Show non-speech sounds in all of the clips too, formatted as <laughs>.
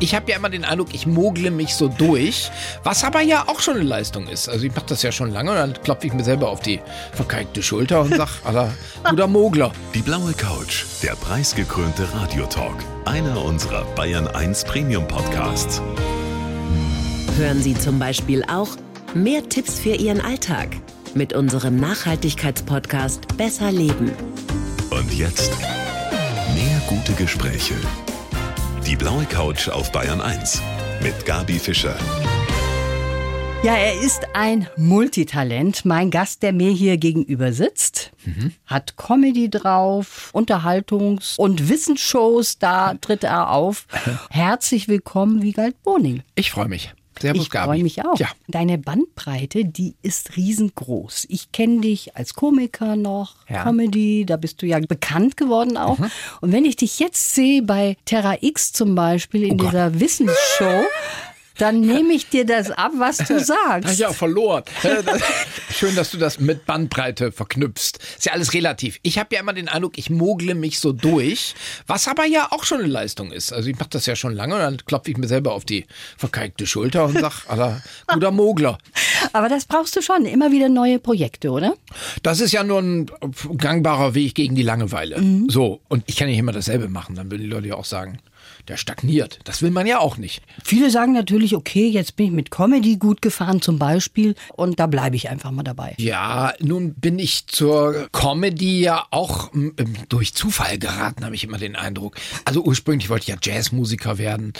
Ich habe ja immer den Eindruck, ich mogle mich so durch, was aber ja auch schon eine Leistung ist. Also ich mache das ja schon lange und dann klopfe ich mir selber auf die verkalkte Schulter und sag, aller guter Mogler. Die blaue Couch, der preisgekrönte Radiotalk. Einer unserer Bayern 1 Premium Podcasts. Hören Sie zum Beispiel auch mehr Tipps für Ihren Alltag mit unserem Nachhaltigkeitspodcast Besser Leben. Und jetzt mehr gute Gespräche. Die blaue Couch auf Bayern 1 mit Gabi Fischer. Ja, er ist ein Multitalent. Mein Gast, der mir hier gegenüber sitzt, mhm. hat Comedy drauf, Unterhaltungs- und Wissensshows, da tritt er auf. <laughs> Herzlich willkommen, Wiegald Boning. Ich freue mich. Servus, ich freue mich auch. Ja. Deine Bandbreite, die ist riesengroß. Ich kenne dich als Komiker noch, ja. Comedy, da bist du ja bekannt geworden auch. Mhm. Und wenn ich dich jetzt sehe bei Terra X zum Beispiel in oh dieser Wissensshow, dann nehme ich dir das ab, was du <laughs> sagst. Ja, verloren. Schön, dass du das mit Bandbreite verknüpfst. Ist ja alles relativ. Ich habe ja immer den Eindruck, ich mogle mich so durch, was aber ja auch schon eine Leistung ist. Also ich mache das ja schon lange und dann klopfe ich mir selber auf die verkalkte Schulter und sag, aller guter Mogler. Aber das brauchst du schon, immer wieder neue Projekte, oder? Das ist ja nur ein gangbarer Weg gegen die Langeweile. Mhm. So, und ich kann nicht immer dasselbe machen, dann würden die Leute ja auch sagen, der stagniert. Das will man ja auch nicht. Viele sagen natürlich, okay, jetzt bin ich mit Comedy gut gefahren zum Beispiel und da bleibe ich einfach mal dabei. Ja, nun bin ich zur Comedy ja auch ähm, durch Zufall geraten, habe ich immer den Eindruck. Also ursprünglich wollte ich ja Jazzmusiker werden.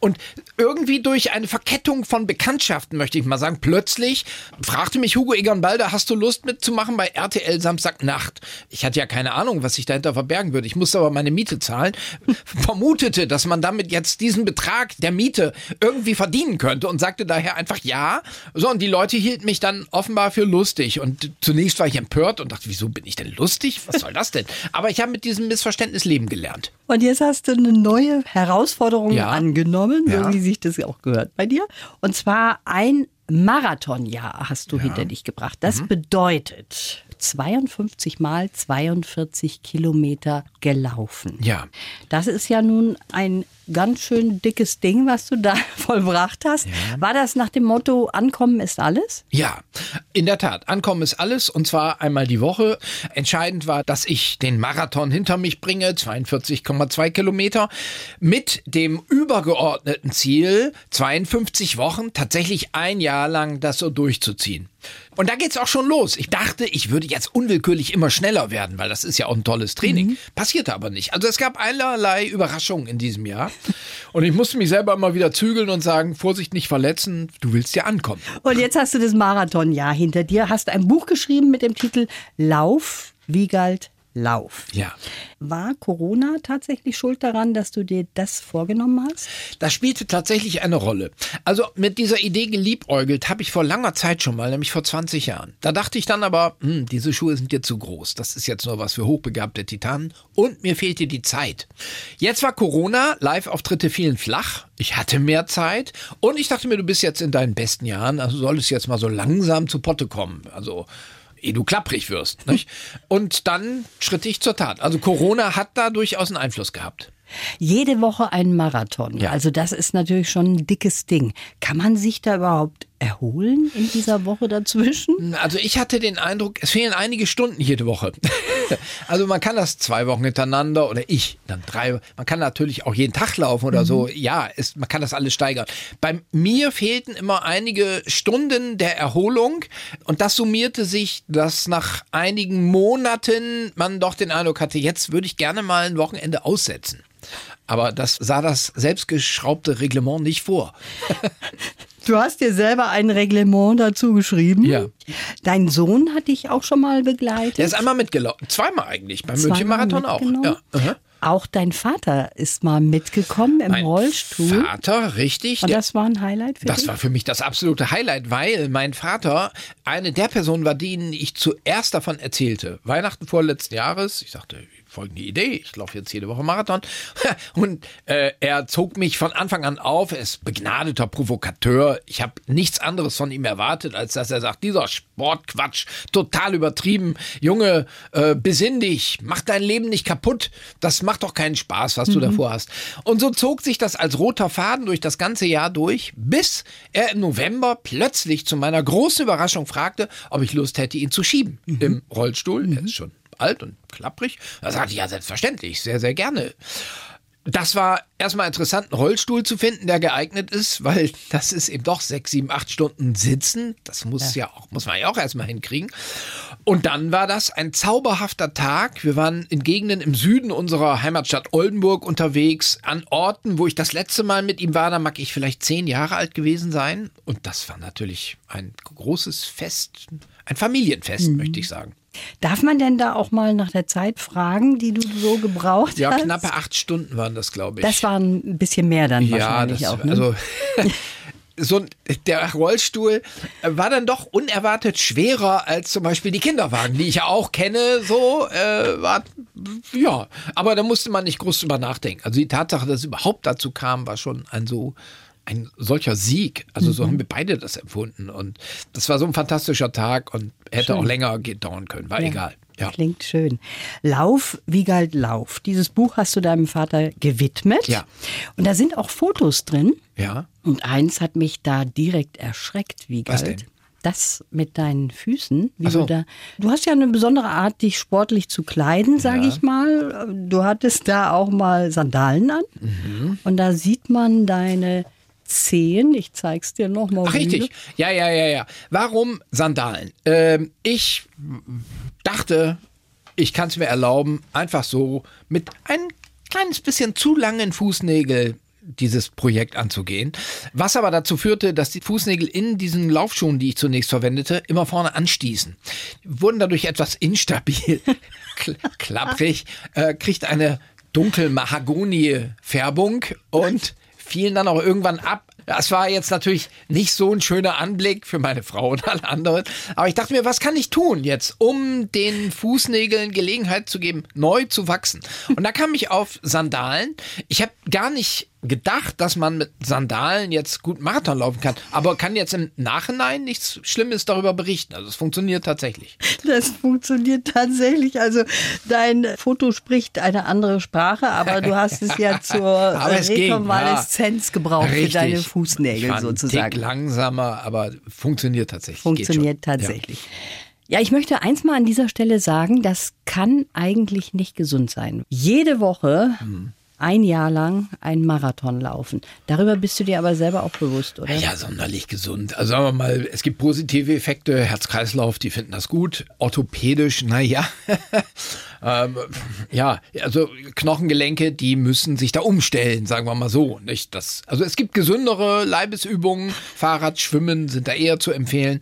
Und irgendwie durch eine Verkettung von Bekanntschaften, möchte ich mal sagen, plötzlich fragte mich Hugo Egon Balder, hast du Lust mitzumachen bei RTL Samstagnacht? Ich hatte ja keine Ahnung, was sich dahinter verbergen würde. Ich musste aber meine Miete zahlen, <laughs> vermutete, dass man damit jetzt diesen Betrag der Miete irgendwie verdienen könnte und sagte daher einfach ja. So, und die Leute hielten mich dann offenbar für lustig. Und zunächst war ich empört und dachte, wieso bin ich denn lustig? Was soll das denn? Aber ich habe mit diesem Missverständnis leben gelernt. Und jetzt hast du eine neue Herausforderung ja. angenommen, ja. so wie sich das auch gehört bei dir. Und zwar ein Marathonjahr hast du ja. hinter dich gebracht. Das mhm. bedeutet 52 mal 42 Kilometer gelaufen. Ja. Das ist ja nun ein ganz schön dickes Ding, was du da <laughs> vollbracht hast. Ja. War das nach dem Motto, Ankommen ist alles? Ja, in der Tat. Ankommen ist alles und zwar einmal die Woche. Entscheidend war, dass ich den Marathon hinter mich bringe, 42,2 Kilometer, mit dem übergeordneten Ziel, 52 Wochen, tatsächlich ein Jahr lang das so durchzuziehen. Und da geht's auch schon los. Ich dachte, ich würde jetzt unwillkürlich immer schneller werden, weil das ist ja auch ein tolles Training. Mhm. Passierte aber nicht. Also es gab einerlei Überraschungen in diesem Jahr. Und ich musste mich selber immer wieder zügeln und sagen, Vorsicht, nicht verletzen, du willst ja ankommen. Und jetzt hast du das Marathonjahr hinter dir, hast ein Buch geschrieben mit dem Titel Lauf, Wiegald, Lauf. Ja. War Corona tatsächlich schuld daran, dass du dir das vorgenommen hast? Das spielte tatsächlich eine Rolle. Also mit dieser Idee geliebäugelt habe ich vor langer Zeit schon mal, nämlich vor 20 Jahren. Da dachte ich dann aber, hm, diese Schuhe sind dir zu groß. Das ist jetzt nur was für hochbegabte Titanen. Und mir fehlte die Zeit. Jetzt war Corona, Live-Auftritte fielen flach. Ich hatte mehr Zeit und ich dachte mir, du bist jetzt in deinen besten Jahren, also solltest jetzt mal so langsam zu Potte kommen. Also ehe du klapprig wirst. Nicht? Und dann schritt ich zur Tat. Also Corona hat da durchaus einen Einfluss gehabt. Jede Woche ein Marathon. Ja. Also das ist natürlich schon ein dickes Ding. Kann man sich da überhaupt erholen in dieser Woche dazwischen? Also ich hatte den Eindruck, es fehlen einige Stunden jede Woche. <laughs> also man kann das zwei Wochen hintereinander oder ich dann drei. Man kann natürlich auch jeden Tag laufen oder mhm. so. Ja, es, man kann das alles steigern. Bei mir fehlten immer einige Stunden der Erholung und das summierte sich, dass nach einigen Monaten man doch den Eindruck hatte, jetzt würde ich gerne mal ein Wochenende aussetzen. Aber das sah das selbstgeschraubte Reglement nicht vor. <laughs> Du hast dir selber ein Reglement dazu geschrieben. Ja. Dein Sohn hat dich auch schon mal begleitet. Der ist einmal mitgelaufen. Zweimal eigentlich. Beim München-Marathon auch. Ja. Auch dein Vater ist mal mitgekommen im mein Rollstuhl. Vater, richtig. Und das war ein Highlight für Das dich? war für mich das absolute Highlight, weil mein Vater eine der Personen war, denen ich zuerst davon erzählte. Weihnachten vorletzten Jahres. Ich sagte, folgende Idee, ich laufe jetzt jede Woche Marathon. <laughs> Und äh, er zog mich von Anfang an auf, er ist begnadeter Provokateur. Ich habe nichts anderes von ihm erwartet, als dass er sagt, dieser Sportquatsch, total übertrieben. Junge, äh, besinn dich, mach dein Leben nicht kaputt. Das macht doch keinen Spaß, was mhm. du davor hast. Und so zog sich das als roter Faden durch das ganze Jahr durch, bis er im November plötzlich zu meiner großen Überraschung fragte, ob ich Lust hätte, ihn zu schieben mhm. im Rollstuhl. Mhm. Er ist schon alt und klapprig. Da sagte ich, ja, selbstverständlich, sehr, sehr gerne. Das war erstmal interessant, einen Rollstuhl zu finden, der geeignet ist, weil <laughs> das ist eben doch sechs, sieben, acht Stunden sitzen. Das muss ja, ja auch, muss man ja auch erstmal hinkriegen. Und dann war das ein zauberhafter Tag. Wir waren in Gegenden im Süden unserer Heimatstadt Oldenburg unterwegs, an Orten, wo ich das letzte Mal mit ihm war. Da mag ich vielleicht zehn Jahre alt gewesen sein. Und das war natürlich ein großes Fest, ein Familienfest, mhm. möchte ich sagen. Darf man denn da auch mal nach der Zeit fragen, die du so gebraucht ja, hast? Ja, knappe acht Stunden waren das, glaube ich. Das waren ein bisschen mehr dann ja, wahrscheinlich das, auch. Ne? Also <laughs> so der Rollstuhl war dann doch unerwartet schwerer als zum Beispiel die Kinderwagen, die ich ja auch kenne. So äh, war ja, aber da musste man nicht groß drüber nachdenken. Also die Tatsache, dass es überhaupt dazu kam, war schon ein so ein solcher Sieg. Also so mhm. haben wir beide das empfunden. Und das war so ein fantastischer Tag und hätte schön. auch länger dauern können. War ja. egal. Ja. Klingt schön. Lauf, Wiegald, Lauf. Dieses Buch hast du deinem Vater gewidmet. Ja. Und da sind auch Fotos drin. Ja. Und eins hat mich da direkt erschreckt. Was denn? das mit deinen Füßen, wie so. du da. Du hast ja eine besondere Art, dich sportlich zu kleiden, sage ja. ich mal. Du hattest da auch mal Sandalen an. Mhm. Und da sieht man deine Zehen. Ich zeig's dir nochmal. Ach, richtig. Ja, ja, ja, ja. Warum Sandalen? Ähm, ich dachte, ich kann es mir erlauben, einfach so mit ein kleines bisschen zu langen Fußnägel dieses Projekt anzugehen. Was aber dazu führte, dass die Fußnägel in diesen Laufschuhen, die ich zunächst verwendete, immer vorne anstießen. Wurden dadurch etwas instabil, <laughs> klapprig, äh, kriegt eine dunkel Mahagoni-Färbung und fielen dann auch irgendwann ab. Das war jetzt natürlich nicht so ein schöner Anblick für meine Frau und alle anderen. Aber ich dachte mir, was kann ich tun jetzt, um den Fußnägeln Gelegenheit zu geben, neu zu wachsen? Und da kam ich auf Sandalen. Ich habe gar nicht gedacht, dass man mit Sandalen jetzt gut Marathon laufen kann, aber kann jetzt im Nachhinein nichts Schlimmes darüber berichten. Also es funktioniert tatsächlich. Das funktioniert tatsächlich. Also dein Foto spricht eine andere Sprache, aber du hast es ja <laughs> zur Rekonvaleszenz ja. gebraucht Richtig. für deine Fußnägel ich sozusagen. Tick langsamer, aber funktioniert tatsächlich. Funktioniert tatsächlich. Ja. Ja, ich möchte eins mal an dieser Stelle sagen, das kann eigentlich nicht gesund sein. Jede Woche hm ein Jahr lang einen Marathon laufen. Darüber bist du dir aber selber auch bewusst, oder? Ja, sonderlich gesund. Also sagen wir mal, es gibt positive Effekte, Herz-Kreislauf, die finden das gut. Orthopädisch, naja. <laughs> ähm, ja, also Knochengelenke, die müssen sich da umstellen, sagen wir mal so. Nicht? Das, also es gibt gesündere Leibesübungen, Fahrrad, Schwimmen sind da eher zu empfehlen.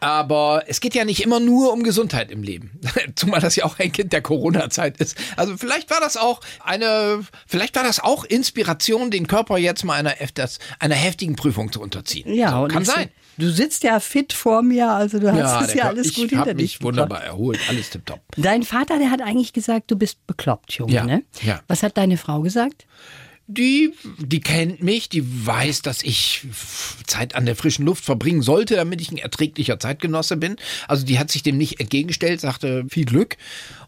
Aber es geht ja nicht immer nur um Gesundheit im Leben. <laughs> Zumal das ja auch ein Kind der Corona-Zeit ist. Also vielleicht war das auch eine, vielleicht war das auch Inspiration, den Körper jetzt mal einer, einer heftigen Prüfung zu unterziehen. Ja, so, kann sein. Du sitzt ja fit vor mir, also du hast ja, es ja alles gut hinter dich. Ich wunderbar erholt, alles tipptopp. Dein Vater, der hat eigentlich gesagt, du bist bekloppt, Junge, ja, ne? Ja. Was hat deine Frau gesagt? Die, die kennt mich, die weiß, dass ich Zeit an der frischen Luft verbringen sollte, damit ich ein erträglicher Zeitgenosse bin. Also die hat sich dem nicht entgegengestellt, sagte viel Glück.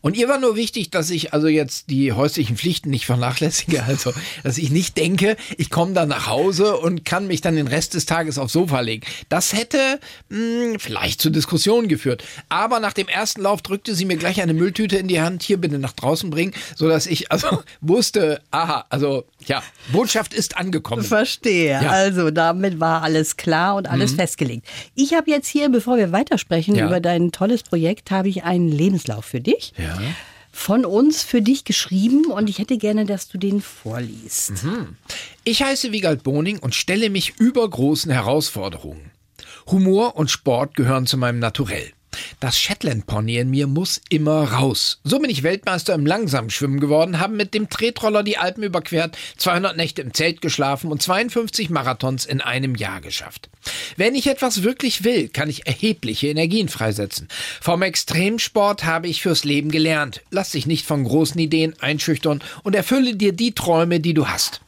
Und ihr war nur wichtig, dass ich also jetzt die häuslichen Pflichten nicht vernachlässige. <laughs> Also, dass ich nicht denke, ich komme dann nach Hause und kann mich dann den Rest des Tages aufs Sofa legen. Das hätte mh, hm, vielleicht zu Diskussionen geführt. Aber nach dem ersten Lauf drückte sie mir gleich eine Mülltüte in die Hand, hier bitte nach draußen bringen, sodass ich also <laughs> wusste, aha, also ja, Botschaft ist angekommen. Verstehe. Ja. Also damit war alles klar und alles mhm. festgelegt. Ich habe jetzt hier, bevor wir weitersprechen ja. über dein tolles Projekt, habe ich einen Lebenslauf für dich. Ja. Von uns für dich geschrieben und ich hätte gerne, dass du den vorliest. Mhm. Ich heiße Wiegald Boning und stelle mich über großen Herausforderungen. Humor und Sport gehören zu meinem Naturell. Das Shetland Pony in mir muss immer raus. So bin ich Weltmeister im Langsamschwimmen geworden, habe mit dem Tretroller die Alpen überquert, 200 Nächte im Zelt geschlafen und 52 Marathons in einem Jahr geschafft. Wenn ich etwas wirklich will, kann ich erhebliche Energien freisetzen. Vom Extremsport habe ich fürs Leben gelernt. Lass dich nicht von großen Ideen einschüchtern und erfülle dir die Träume, die du hast.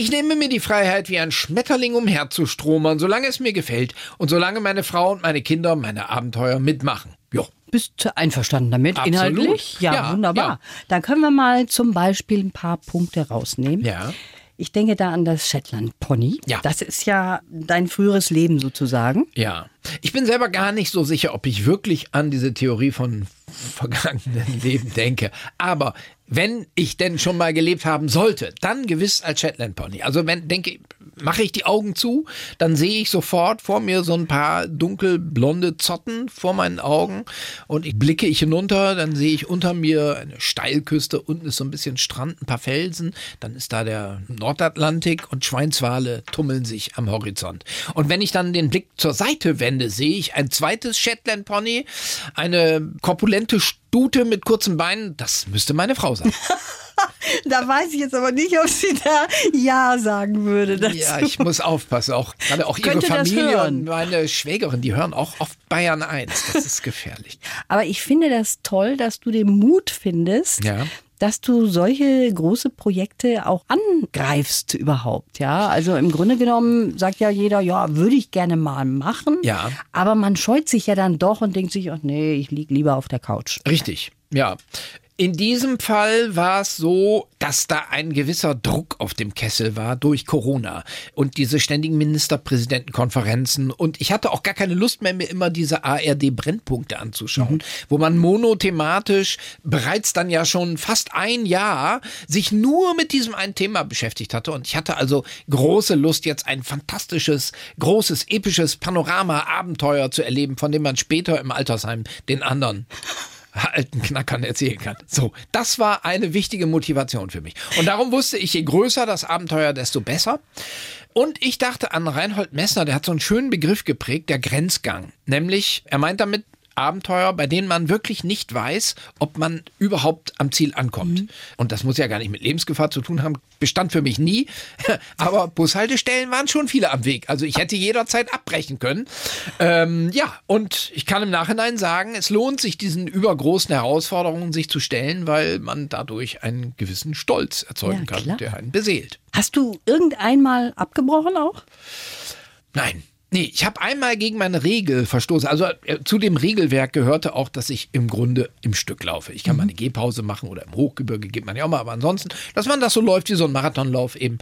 Ich nehme mir die Freiheit, wie ein Schmetterling umherzustromern, solange es mir gefällt und solange meine Frau und meine Kinder meine Abenteuer mitmachen. Jo. Bist du einverstanden damit Absolut. inhaltlich? Ja, Ja, wunderbar. ja. Dann können wir mal zum Beispiel ein paar Punkte rausnehmen. Ja. Ich denke da an das Shetland Pony. Ja. Das ist ja dein früheres Leben sozusagen. Ja. Ich bin selber gar nicht so sicher, ob ich wirklich an diese Theorie von vergangenen <laughs> Leben denke. Aber wenn ich denn schon mal gelebt haben sollte, dann gewiss als Shetland Pony. Also wenn denke, mache ich die Augen zu, dann sehe ich sofort vor mir so ein paar dunkelblonde Zotten vor meinen Augen und ich blicke ich hinunter, dann sehe ich unter mir eine Steilküste, unten ist so ein bisschen Strand, ein paar Felsen, dann ist da der Nordatlantik und Schweinswale tummeln sich am Horizont. Und wenn ich dann den Blick zur Seite wende, sehe ich ein zweites Shetland Pony, eine korpulente Stute mit kurzen Beinen, das müsste meine Frau sein. <laughs> Da weiß ich jetzt aber nicht, ob sie da Ja sagen würde. dazu. Ja, ich muss aufpassen. Auch gerade auch ihre Familie und meine Schwägerin, die hören auch oft Bayern 1. Das ist gefährlich. <laughs> Aber ich finde das toll, dass du den Mut findest, Ja. Dass du solche große Projekte auch angreifst überhaupt. Ja, also im Grunde genommen sagt ja jeder, ja, würde ich gerne mal machen. Ja. Aber man scheut sich ja dann doch und denkt sich, ach nee, ich lieg lieber auf der Couch. Richtig, ja. In diesem Fall war es so, dass da ein gewisser Druck auf dem Kessel war durch Corona und diese ständigen Ministerpräsidentenkonferenzen. Und ich hatte auch gar keine Lust mehr, mir immer diese ARD-Brennpunkte anzuschauen, wo man monothematisch bereits dann ja schon fast ein Jahr sich nur mit diesem einen Thema beschäftigt hatte. Und ich hatte also große Lust, jetzt ein fantastisches, großes, episches Panorama-Abenteuer zu erleben, von dem man später im Altersheim den anderen alten Knackern erzählen kann. So, das war eine wichtige Motivation für mich. Und darum wusste ich, je größer das Abenteuer, desto besser. Und ich dachte an Reinhold Messner, der hat so einen schönen Begriff geprägt, der Grenzgang. Nämlich, er meint damit Abenteuer, bei denen man wirklich nicht weiß, ob man überhaupt am Ziel ankommt. Und das muss ja gar nicht mit Lebensgefahr zu tun haben, bestand für mich nie. <laughs> Aber Bushaltestellen waren schon viele am Weg. Also ich hätte jederzeit abbrechen können. Ähm, ja, und ich kann im Nachhinein sagen, es lohnt sich, diesen übergroßen Herausforderungen sich zu stellen, weil man dadurch einen gewissen Stolz erzeugen Ja, kann, der einen beseelt. Hast du irgendeinmal abgebrochen auch? Nein. Nee, ich habe einmal gegen meine Regel verstoßen. Also äh, zu dem Regelwerk gehörte auch, dass ich im Grunde im Stück laufe. Ich kann mal eine Gehpause machen oder im Hochgebirge geht man ja auch mal, aber ansonsten, dass man das so läuft wie so ein Marathonlauf eben.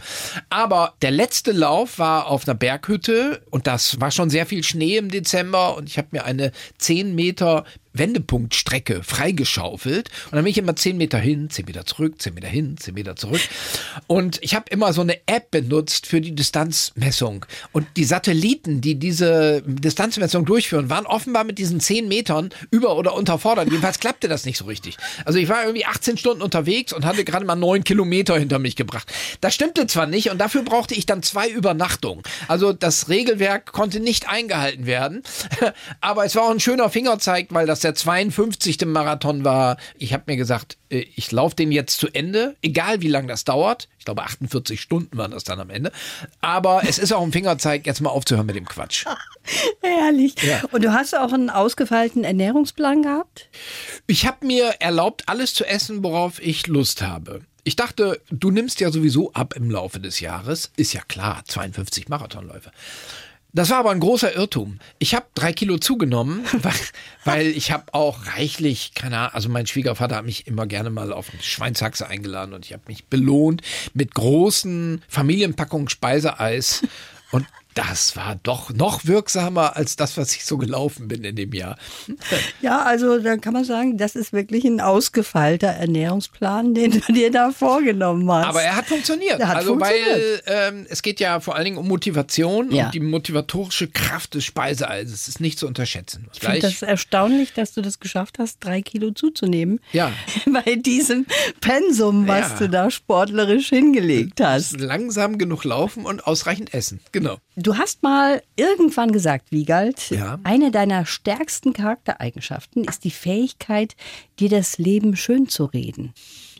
Aber der letzte Lauf war auf einer Berghütte und das war schon sehr viel Schnee im Dezember und ich habe mir eine 10 Meter Wendepunktstrecke freigeschaufelt und dann bin ich immer 10 Meter hin, 10 Meter zurück, 10 Meter hin, 10 Meter zurück. Und ich habe immer so eine App benutzt für die Distanzmessung. Und die Satelliten, die diese Distanzmessung durchführen, waren offenbar mit diesen 10 Metern über- oder unterfordert. Jedenfalls klappte das nicht so richtig. Also ich war irgendwie 18 Stunden unterwegs und hatte gerade mal 9 Kilometer hinter mich gebracht. Das stimmte zwar nicht und dafür brauchte ich dann zwei Übernachtungen. Also das Regelwerk konnte nicht eingehalten werden. <laughs> Aber es war auch ein schöner Fingerzeig, weil das der 52. Marathon war. Ich habe mir gesagt, äh, ich laufe den jetzt zu Ende, egal wie lange das dauert. Ich glaube, 48 Stunden waren das dann am Ende. Aber es ist auch ein Fingerzeig, jetzt mal aufzuhören mit dem Quatsch. <laughs> Herrlich. Ja. Und du hast auch einen ausgefeilten Ernährungsplan gehabt? Ich habe mir erlaubt, alles zu essen, worauf ich Lust habe. Ich dachte, du nimmst ja sowieso ab im Laufe des Jahres. Ist ja klar, 52 Marathonläufe. Das war aber ein großer Irrtum. Ich habe drei Kilo zugenommen, <laughs> weil, weil ich habe auch reichlich, keine Ahnung, also mein Schwiegervater hat mich immer gerne mal auf eine Schweinshaxe eingeladen und ich habe mich belohnt mit großen Familienpackungen Speiseeis. Und das war doch noch wirksamer als das, was ich so gelaufen bin in dem Jahr. <laughs> Ja, also da kann man sagen, das ist wirklich ein ausgefeilter Ernährungsplan, den du dir da vorgenommen hast. Aber er hat funktioniert. Er hat also weil funktioniert. ähm, es geht ja vor allen Dingen um Motivation Ja. und die motivatorische Kraft des Speiseeises ist nicht zu unterschätzen. ich finde das erstaunlich, dass du das geschafft hast, drei Kilo zuzunehmen. Ja. <laughs> Bei diesem Pensum, was Ja. du da sportlerisch hingelegt hast. langsam genug laufen und ausreichend essen. Genau. Du hast mal irgendwann gesagt, Wiegald, Ja. eine deiner stärksten Charaktereigenschaften ist die Fähigkeit, dir das Leben schön zu reden.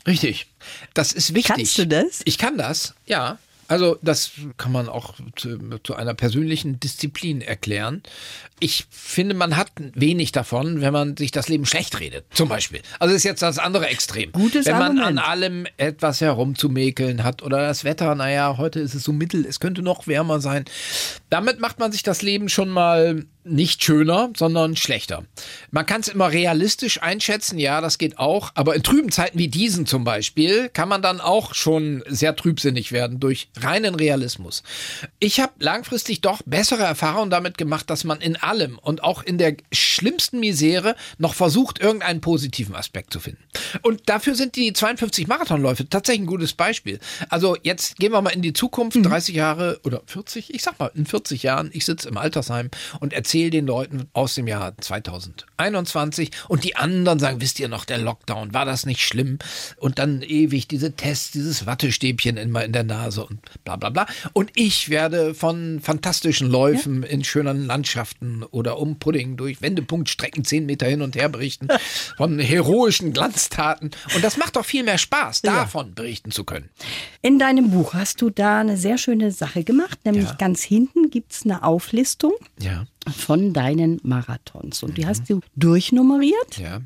Richtig. Das ist wichtig. Kannst du das? Ich kann das, ja. Also das kann man auch zu, zu einer persönlichen Disziplin erklären. Ich finde, man hat wenig davon, wenn man sich das Leben schlecht redet, zum Beispiel. Also das ist jetzt das andere Extrem. Gutes wenn man Argument. an allem etwas herumzumäkeln hat oder das Wetter, naja, heute ist es so mittel, es könnte noch wärmer sein. Damit macht man sich das Leben schon mal nicht schöner, sondern schlechter. Man kann es immer realistisch einschätzen, ja, das geht auch, aber in trüben Zeiten wie diesen zum Beispiel kann man dann auch schon sehr trübsinnig werden durch reinen Realismus. Ich habe langfristig doch bessere Erfahrungen damit gemacht, dass man in allem und auch in der schlimmsten Misere noch versucht, irgendeinen positiven Aspekt zu finden. Und dafür sind die 52 Marathonläufe tatsächlich ein gutes Beispiel. Also jetzt gehen wir mal in die Zukunft, 30 Jahre oder 40, ich sag mal in 40 Jahren, ich sitze im Altersheim und erzähle den Leuten aus dem Jahr 2021 und die anderen sagen, wisst ihr noch, der Lockdown, war das nicht schlimm? Und dann ewig diese Tests, dieses Wattestäbchen immer in der Nase und bla bla bla. Und ich werde von fantastischen Läufen in schönen Landschaften oder um Pudding durch Wendepunktstrecken 10 Meter hin und her berichten, <laughs> von heroischen Glanztaten. Und das macht doch viel mehr Spaß, davon berichten zu können. In deinem Buch hast du da eine sehr schöne Sache gemacht, nämlich Ja. ganz hinten gibt es eine Auflistung Ja, von deinen Marathons. Und die hast du durchnummeriert. ja.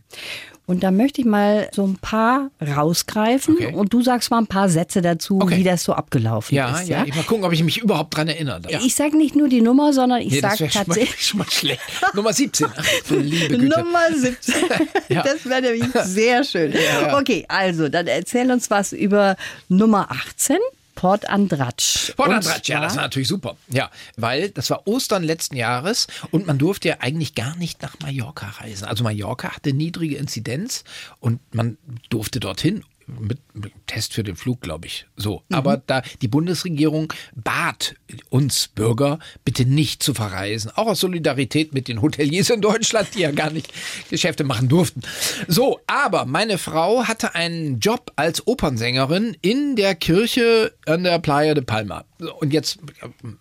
Und da möchte ich mal so ein paar rausgreifen Okay. und du sagst mal ein paar Sätze dazu, Okay. wie das so abgelaufen Ja, ist. ja, ich mal gucken, ob ich mich überhaupt dran erinnere. Ja. Ich sage nicht nur die Nummer, sondern ich Nee, sage tatsächlich <laughs> schon mal schlecht. Nummer 17. Ach, du liebe Güte. Nummer 17. <laughs> Ja. Das wäre nämlich sehr schön. <laughs> ja. Okay, also dann erzähl uns was über Nummer 18. Port Andratsch. Port Andratsch, ja, das war natürlich super. Ja, weil das war Ostern letzten Jahres und man durfte ja eigentlich gar nicht nach Mallorca reisen. Also Mallorca hatte niedrige Inzidenz und man durfte dorthin mit, mit Test für den Flug, glaube ich. So. Aber da die Bundesregierung bat uns Bürger, bitte nicht zu verreisen. Auch aus Solidarität mit den Hoteliers in Deutschland, die ja gar nicht <laughs> Geschäfte machen durften. So, aber meine Frau hatte einen Job als Opernsängerin in der Kirche an der Playa de Palma. Und jetzt,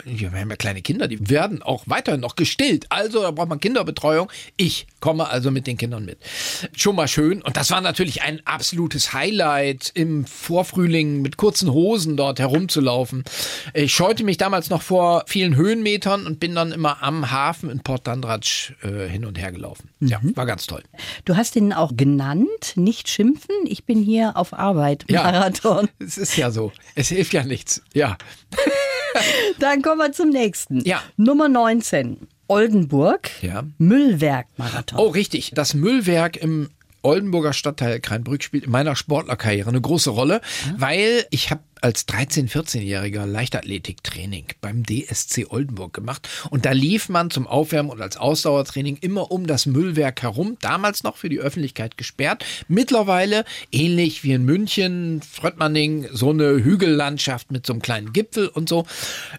wir haben ja kleine Kinder, die werden auch weiterhin noch gestillt. Also da braucht man Kinderbetreuung. Ich komme also mit den Kindern mit. Schon mal schön. Und das war natürlich ein absolutes Highlight, im Vorfrühling mit kurzen Hosen dort herumzulaufen. Ich scheute mich damals noch vor vielen Höhenmetern und bin dann immer am Hafen in Port Dandratsch äh, hin und her gelaufen. Ja, war ganz toll. Du hast ihn auch genannt, nicht schimpfen. Ich bin hier auf Arbeit, Ja. Marathon. <laughs> Es ist ja so. Es hilft ja nichts. Ja. <laughs> Dann kommen wir zum nächsten. Ja. Nummer 19. Oldenburg. Ja. Müllwerk-Marathon. Oh, richtig. Das Müllwerk im Oldenburger Stadtteil Kreinbrück spielt in meiner Sportlerkarriere eine große Rolle, weil ich habe als 13-, 14-Jähriger Leichtathletiktraining beim DSC Oldenburg gemacht und da lief man zum Aufwärmen und als Ausdauertraining immer um das Müllwerk herum, damals noch für die Öffentlichkeit gesperrt. Mittlerweile, ähnlich wie in München, Fröttmanning, so eine Hügellandschaft mit so einem kleinen Gipfel und so.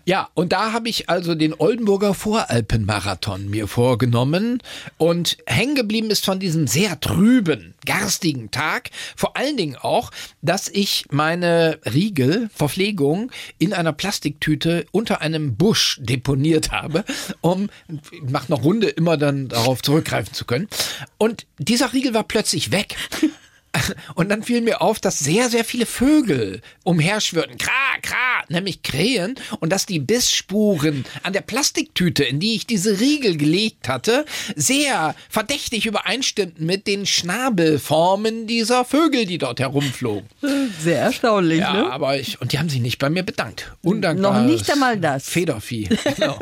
Ja, und da habe ich also den Oldenburger Voralpenmarathon mir vorgenommen und hängen geblieben ist von diesem sehr trüben, garstigen Tag. Vor allen Dingen auch, dass ich meine Riegel, Verpflegung in einer Plastiktüte unter einem Busch deponiert habe, um nach einer Runde immer dann darauf zurückgreifen zu können. Und dieser Riegel war plötzlich weg. <laughs> Und dann fiel mir auf, dass sehr, sehr viele Vögel umherschwirrten. Kra, kra, nämlich Krähen. Und dass die Bissspuren an der Plastiktüte, in die ich diese Riegel gelegt hatte, sehr verdächtig übereinstimmten mit den Schnabelformen dieser Vögel, die dort herumflogen. Sehr erstaunlich, Ja, ne? aber ich, und die haben sich nicht bei mir bedankt. Undankbar. Noch nicht einmal das. Federvieh. <laughs> Genau.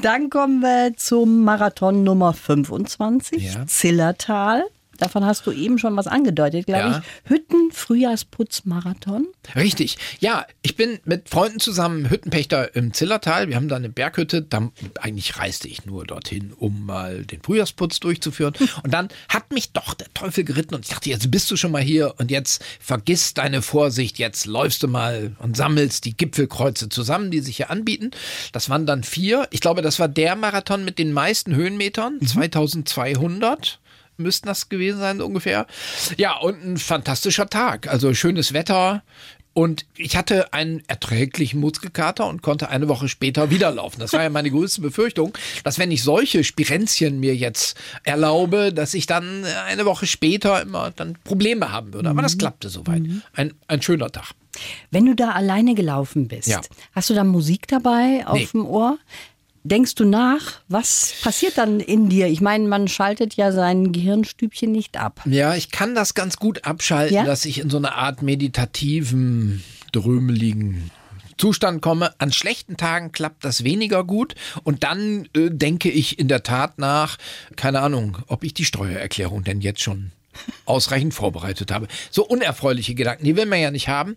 Dann kommen wir zum Marathon Nummer 25, Ja. Zillertal. Davon hast du eben schon was angedeutet, glaube Ja. ich. Hütten Frühjahrsputzmarathon. Richtig. Ja, ich bin mit Freunden zusammen Hüttenpächter im Zillertal. Wir haben da eine Berghütte. Da, eigentlich reiste ich nur dorthin, um mal den Frühjahrsputz durchzuführen. <laughs> Und dann hat mich doch der Teufel geritten und ich dachte, jetzt bist du schon mal hier und jetzt vergiss deine Vorsicht. Jetzt läufst du mal und sammelst die Gipfelkreuze zusammen, die sich hier anbieten. Das waren dann vier. Ich glaube, das war der Marathon mit den meisten Höhenmetern. 2200 müssten das gewesen sein, ungefähr. Ja, und ein fantastischer Tag. Also schönes Wetter. Und ich hatte einen erträglichen Muskelkater und konnte eine Woche später wieder laufen. Das war ja meine größte Befürchtung, dass wenn ich solche Spirenzchen mir jetzt erlaube, dass ich dann eine Woche später immer dann Probleme haben würde. Aber das mhm. klappte soweit. Mhm. Ein, ein schöner Tag. Wenn du da alleine gelaufen bist, ja. hast du da Musik dabei auf nee. dem Ohr? Denkst du nach? Was passiert dann in dir? Ich meine, man schaltet ja sein Gehirnstübchen nicht ab. Ja, ich kann das ganz gut abschalten, ja? dass ich in so eine Art meditativen, drömeligen Zustand komme. An schlechten Tagen klappt das weniger gut und dann äh, denke ich in der Tat nach, keine Ahnung, ob ich die Steuererklärung denn jetzt schon <laughs> ausreichend vorbereitet habe. So unerfreuliche Gedanken, die will man ja nicht haben.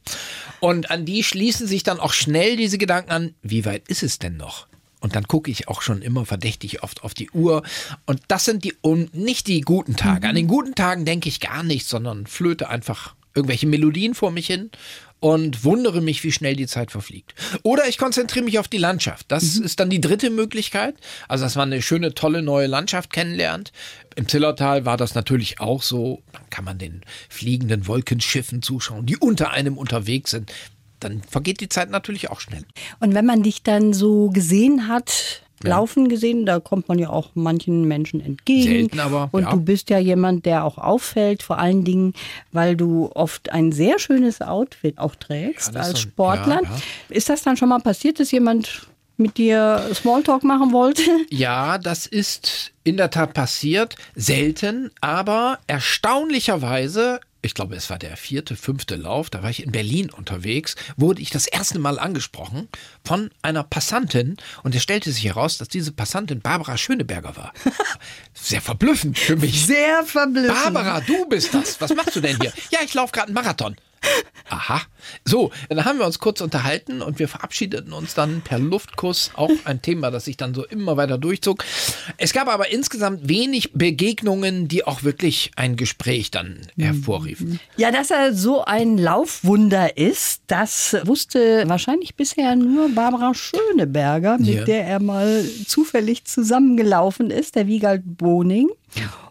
Und an die schließen sich dann auch schnell diese Gedanken an, wie weit ist es denn noch? Und dann gucke ich auch schon immer verdächtig oft auf die Uhr. Und das sind die und nicht die guten Tage. An den guten Tagen denke ich gar nichts, sondern flöte einfach irgendwelche Melodien vor mich hin und wundere mich, wie schnell die Zeit verfliegt. Oder ich konzentriere mich auf die Landschaft. Das mhm. ist dann die dritte Möglichkeit. Also, dass man eine schöne, tolle neue Landschaft kennenlernt. Im Zillertal war das natürlich auch so. Dann kann man den fliegenden Wolkenschiffen zuschauen, die unter einem unterwegs sind dann vergeht die Zeit natürlich auch schnell. Und wenn man dich dann so gesehen hat, ja. laufen gesehen, da kommt man ja auch manchen Menschen entgegen. Selten aber. Und ja. du bist ja jemand, der auch auffällt, vor allen Dingen, weil du oft ein sehr schönes Outfit auch trägst ja, als Sportler. Ist das dann schon mal passiert, dass jemand mit dir Smalltalk machen wollte? <laughs> Ja, das ist in der Tat passiert. Selten, aber erstaunlicherweise ich glaube, es war der vierte, fünfte Lauf, da war ich in Berlin unterwegs, wurde ich das erste Mal angesprochen von einer Passantin und es stellte sich heraus, dass diese Passantin Barbara Schöneberger war. <laughs> Sehr verblüffend für mich. Sehr verblüffend. Barbara, du bist das. Was machst du denn hier? <laughs> Ja, ich laufe gerade einen Marathon. Aha. So, dann haben wir uns kurz unterhalten und wir verabschiedeten uns dann per Luftkuss. Auch ein Thema, das sich dann so immer weiter durchzog. Es gab aber insgesamt wenig Begegnungen, die auch wirklich ein Gespräch dann hervorriefen. Ja, dass er so ein Laufwunder ist, das wusste wahrscheinlich bisher nur Barbara Schöneberger, mit ja. der er mal zufällig zusammengelaufen ist, der Wiegald Boning.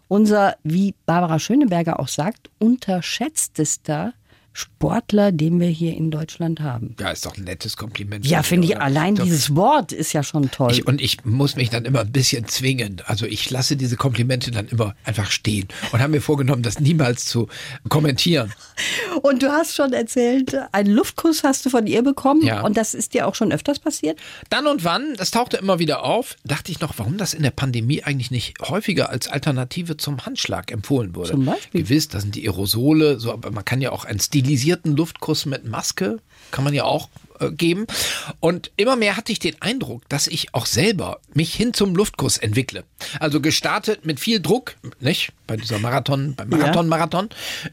Unser, wie Barbara Schöneberger auch sagt, unterschätztester Sportler, den wir hier in Deutschland haben. Ja, ist doch ein nettes Kompliment. Ja, finde ich, allein doch. dieses Wort ist ja schon toll. Ich, und ich muss mich dann immer ein bisschen zwingen. Also ich lasse diese Komplimente dann immer einfach stehen und habe mir vorgenommen, das niemals zu kommentieren. <laughs> Und du hast schon erzählt, einen Luftkuss hast du von ihr bekommen ja. und das ist dir auch schon öfters passiert? Dann und wann, das tauchte immer wieder auf, dachte ich noch, warum das in der Pandemie eigentlich nicht häufiger als Alternative zum Handschlag empfohlen wurde. Zum Beispiel? Gewiss, das sind die Aerosole, so, aber man kann ja auch ein Stil stilisierten Luftkuss mit Maske. Kann man ja auch äh, geben. Und immer mehr hatte ich den Eindruck, dass ich auch selber mich hin zum Luftkuss entwickle. Also gestartet mit viel Druck, nicht? Bei dieser Marathon, beim Marathon-Marathon.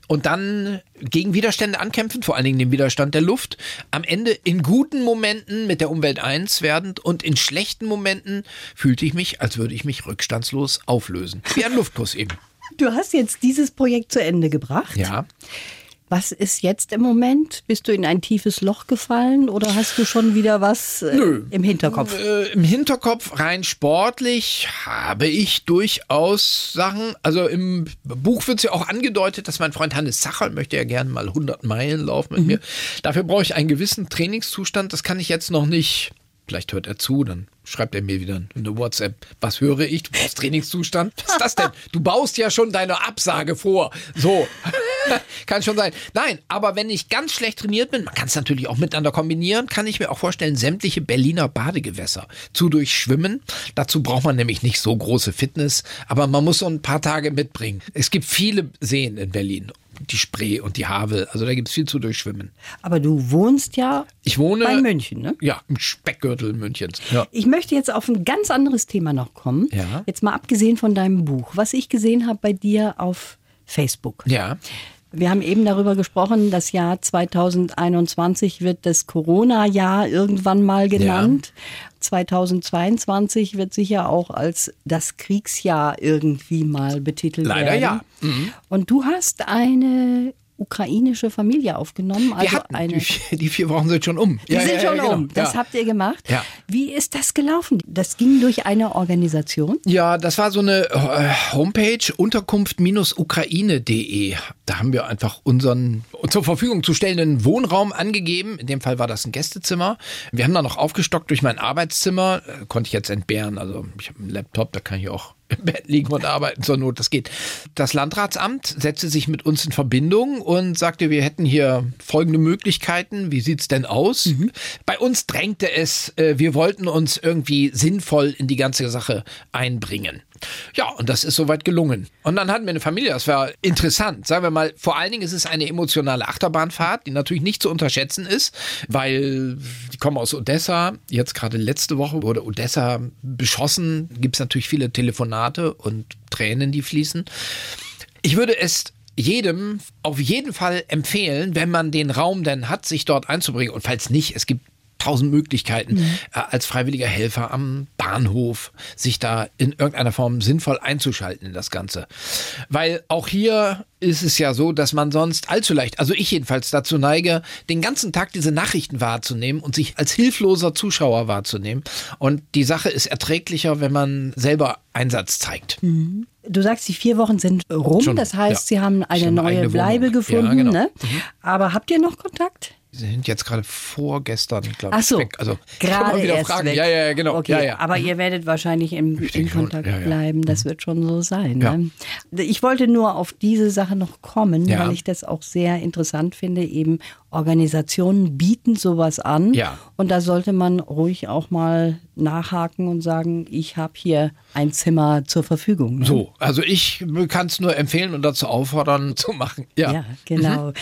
Und dann gegen Widerstände ankämpfen, vor allen Dingen den Widerstand der Luft. Am Ende in guten Momenten mit der Umwelt eins werdend und in schlechten Momenten fühlte ich mich, als würde ich mich rückstandslos auflösen. Wie ein Luftkuss eben. Du hast jetzt dieses Projekt zu Ende gebracht. Ja. Was ist jetzt im Moment? Bist du in ein tiefes Loch gefallen oder hast du schon wieder was äh, im Hinterkopf? Äh, Im Hinterkopf rein sportlich habe ich durchaus Sachen. Also im Buch wird es ja auch angedeutet, dass mein Freund Hannes Sacher möchte ja gerne mal 100 Meilen laufen mit mhm. mir. Dafür brauche ich einen gewissen Trainingszustand. Das kann ich jetzt noch nicht. Vielleicht hört er zu, dann schreibt er mir wieder eine WhatsApp. Was höre ich? Du brauchst Trainingszustand? Was ist das denn? Du baust ja schon deine Absage vor. So. <laughs> kann schon sein. Nein, aber wenn ich ganz schlecht trainiert bin, man kann es natürlich auch miteinander kombinieren, kann ich mir auch vorstellen, sämtliche Berliner Badegewässer zu durchschwimmen. Dazu braucht man nämlich nicht so große Fitness, aber man muss so ein paar Tage mitbringen. Es gibt viele Seen in Berlin die Spree und die Havel. Also da gibt es viel zu durchschwimmen. Aber du wohnst ja ich wohne, bei München, ne? Ja, im Speckgürtel Münchens. Ja. Ich möchte jetzt auf ein ganz anderes Thema noch kommen. Ja. Jetzt mal abgesehen von deinem Buch, was ich gesehen habe bei dir auf Facebook. Ja. Wir haben eben darüber gesprochen, das Jahr 2021 wird das Corona-Jahr irgendwann mal genannt. Ja. 2022 wird sicher auch als das Kriegsjahr irgendwie mal betitelt Leider werden. Leider ja. Mhm. Und du hast eine ukrainische Familie aufgenommen. Also Wir hatten, eine, die, <laughs> die, vier Wochen sind schon um. Die ja, sind ja, schon ja, um. Genau. Das habt ihr gemacht. Wie ist das gelaufen? Das ging durch eine Organisation? Ja, das war so eine äh, Homepage unterkunft-ukraine.de Da haben wir einfach unseren zur Verfügung zu stellenden Wohnraum angegeben. In dem Fall war das ein Gästezimmer. Wir haben dann noch aufgestockt durch mein Arbeitszimmer. Äh, konnte ich jetzt entbehren. Also ich habe einen Laptop, da kann ich auch im Bett liegen und arbeiten zur Not, das geht. Das Landratsamt setzte sich mit uns in Verbindung und sagte, wir hätten hier folgende Möglichkeiten. Wie sieht's denn aus? Mhm. Bei uns drängte es, äh, wir wollten uns irgendwie sinnvoll in die ganze Sache einbringen. Ja, und das ist soweit gelungen. Und dann hatten wir eine Familie, das war interessant. Sagen wir mal, vor allen Dingen ist es eine emotionale Achterbahnfahrt, die natürlich nicht zu unterschätzen ist, weil die kommen aus Odessa. Jetzt gerade letzte Woche wurde Odessa beschossen. Gibt es natürlich viele Telefonate und Tränen, die fließen. Ich würde es jedem auf jeden Fall empfehlen, wenn man den Raum denn hat, sich dort einzubringen. Und falls nicht, es gibt tausend Möglichkeiten, mhm. äh, als freiwilliger Helfer am Bahnhof sich da in irgendeiner Form sinnvoll einzuschalten in das Ganze. Weil auch hier ist es ja so, dass man sonst allzu leicht, also ich jedenfalls dazu neige, den ganzen Tag diese Nachrichten wahrzunehmen und sich als hilfloser Zuschauer wahrzunehmen. Und die Sache ist erträglicher, wenn man selber Einsatz zeigt. Mhm. Du sagst, die vier Wochen sind rum, Schon, das heißt, ja. Sie haben eine neue Bleibe gefunden. Ja, genau. ne? mhm. Aber habt ihr noch Kontakt? Sie sind jetzt gerade vorgestern, glaube ich, Ach so, weg. Also gerade wieder erst fragen. Weg. Ja, ja, genau. Okay, ja, ja. Aber ihr werdet wahrscheinlich im, in Kontakt ja, bleiben. Das mhm. wird schon so sein. Ne? Ich wollte nur auf diese Sache noch kommen, weil ich das auch sehr interessant finde. Eben Organisationen bieten sowas an. Ja. Und da sollte man ruhig auch mal nachhaken und sagen, ich habe hier ein Zimmer zur Verfügung. Ne? So, also ich kann es nur empfehlen und dazu auffordern <laughs> zu machen. Ja, ja genau. Mhm.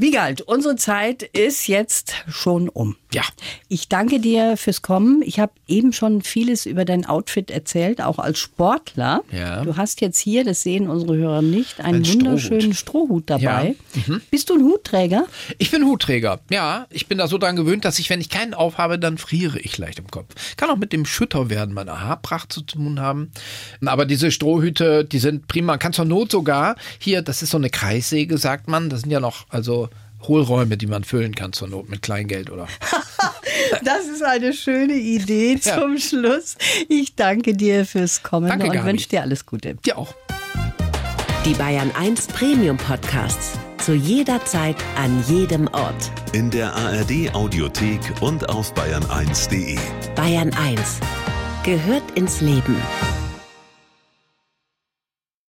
Wiegald, unsere Zeit ist jetzt schon um. Ja. Ich danke dir fürs Kommen. Ich habe eben schon vieles über dein Outfit erzählt, auch als Sportler. Ja. Du hast jetzt hier, das sehen unsere Hörer nicht, einen Ein wunderschönen Strohhut, Strohhut dabei. Ja. Mhm. Bist du ein Hutträger? Ich bin Hutträger. Ja, ich bin da so dran gewöhnt, dass ich, wenn ich keinen aufhabe, dann friere ich leicht im Kopf. Kann auch mit dem Schütterwerden meiner Haarpracht zu tun haben. Aber diese Strohhüte, die sind prima. Man kann zur Not sogar hier, das ist so eine Kreissäge, sagt man. Das sind ja noch, also Hohlräume, die man füllen kann zur Not mit Kleingeld oder. <laughs> das ist eine schöne Idee <laughs> zum ja. Schluss. Ich danke dir fürs Kommen danke, und wünsche dir alles Gute. Dir auch. Die Bayern 1 Premium Podcasts. Zu jeder Zeit, an jedem Ort. In der ARD Audiothek und auf bayern1.de. Bayern 1 gehört ins Leben.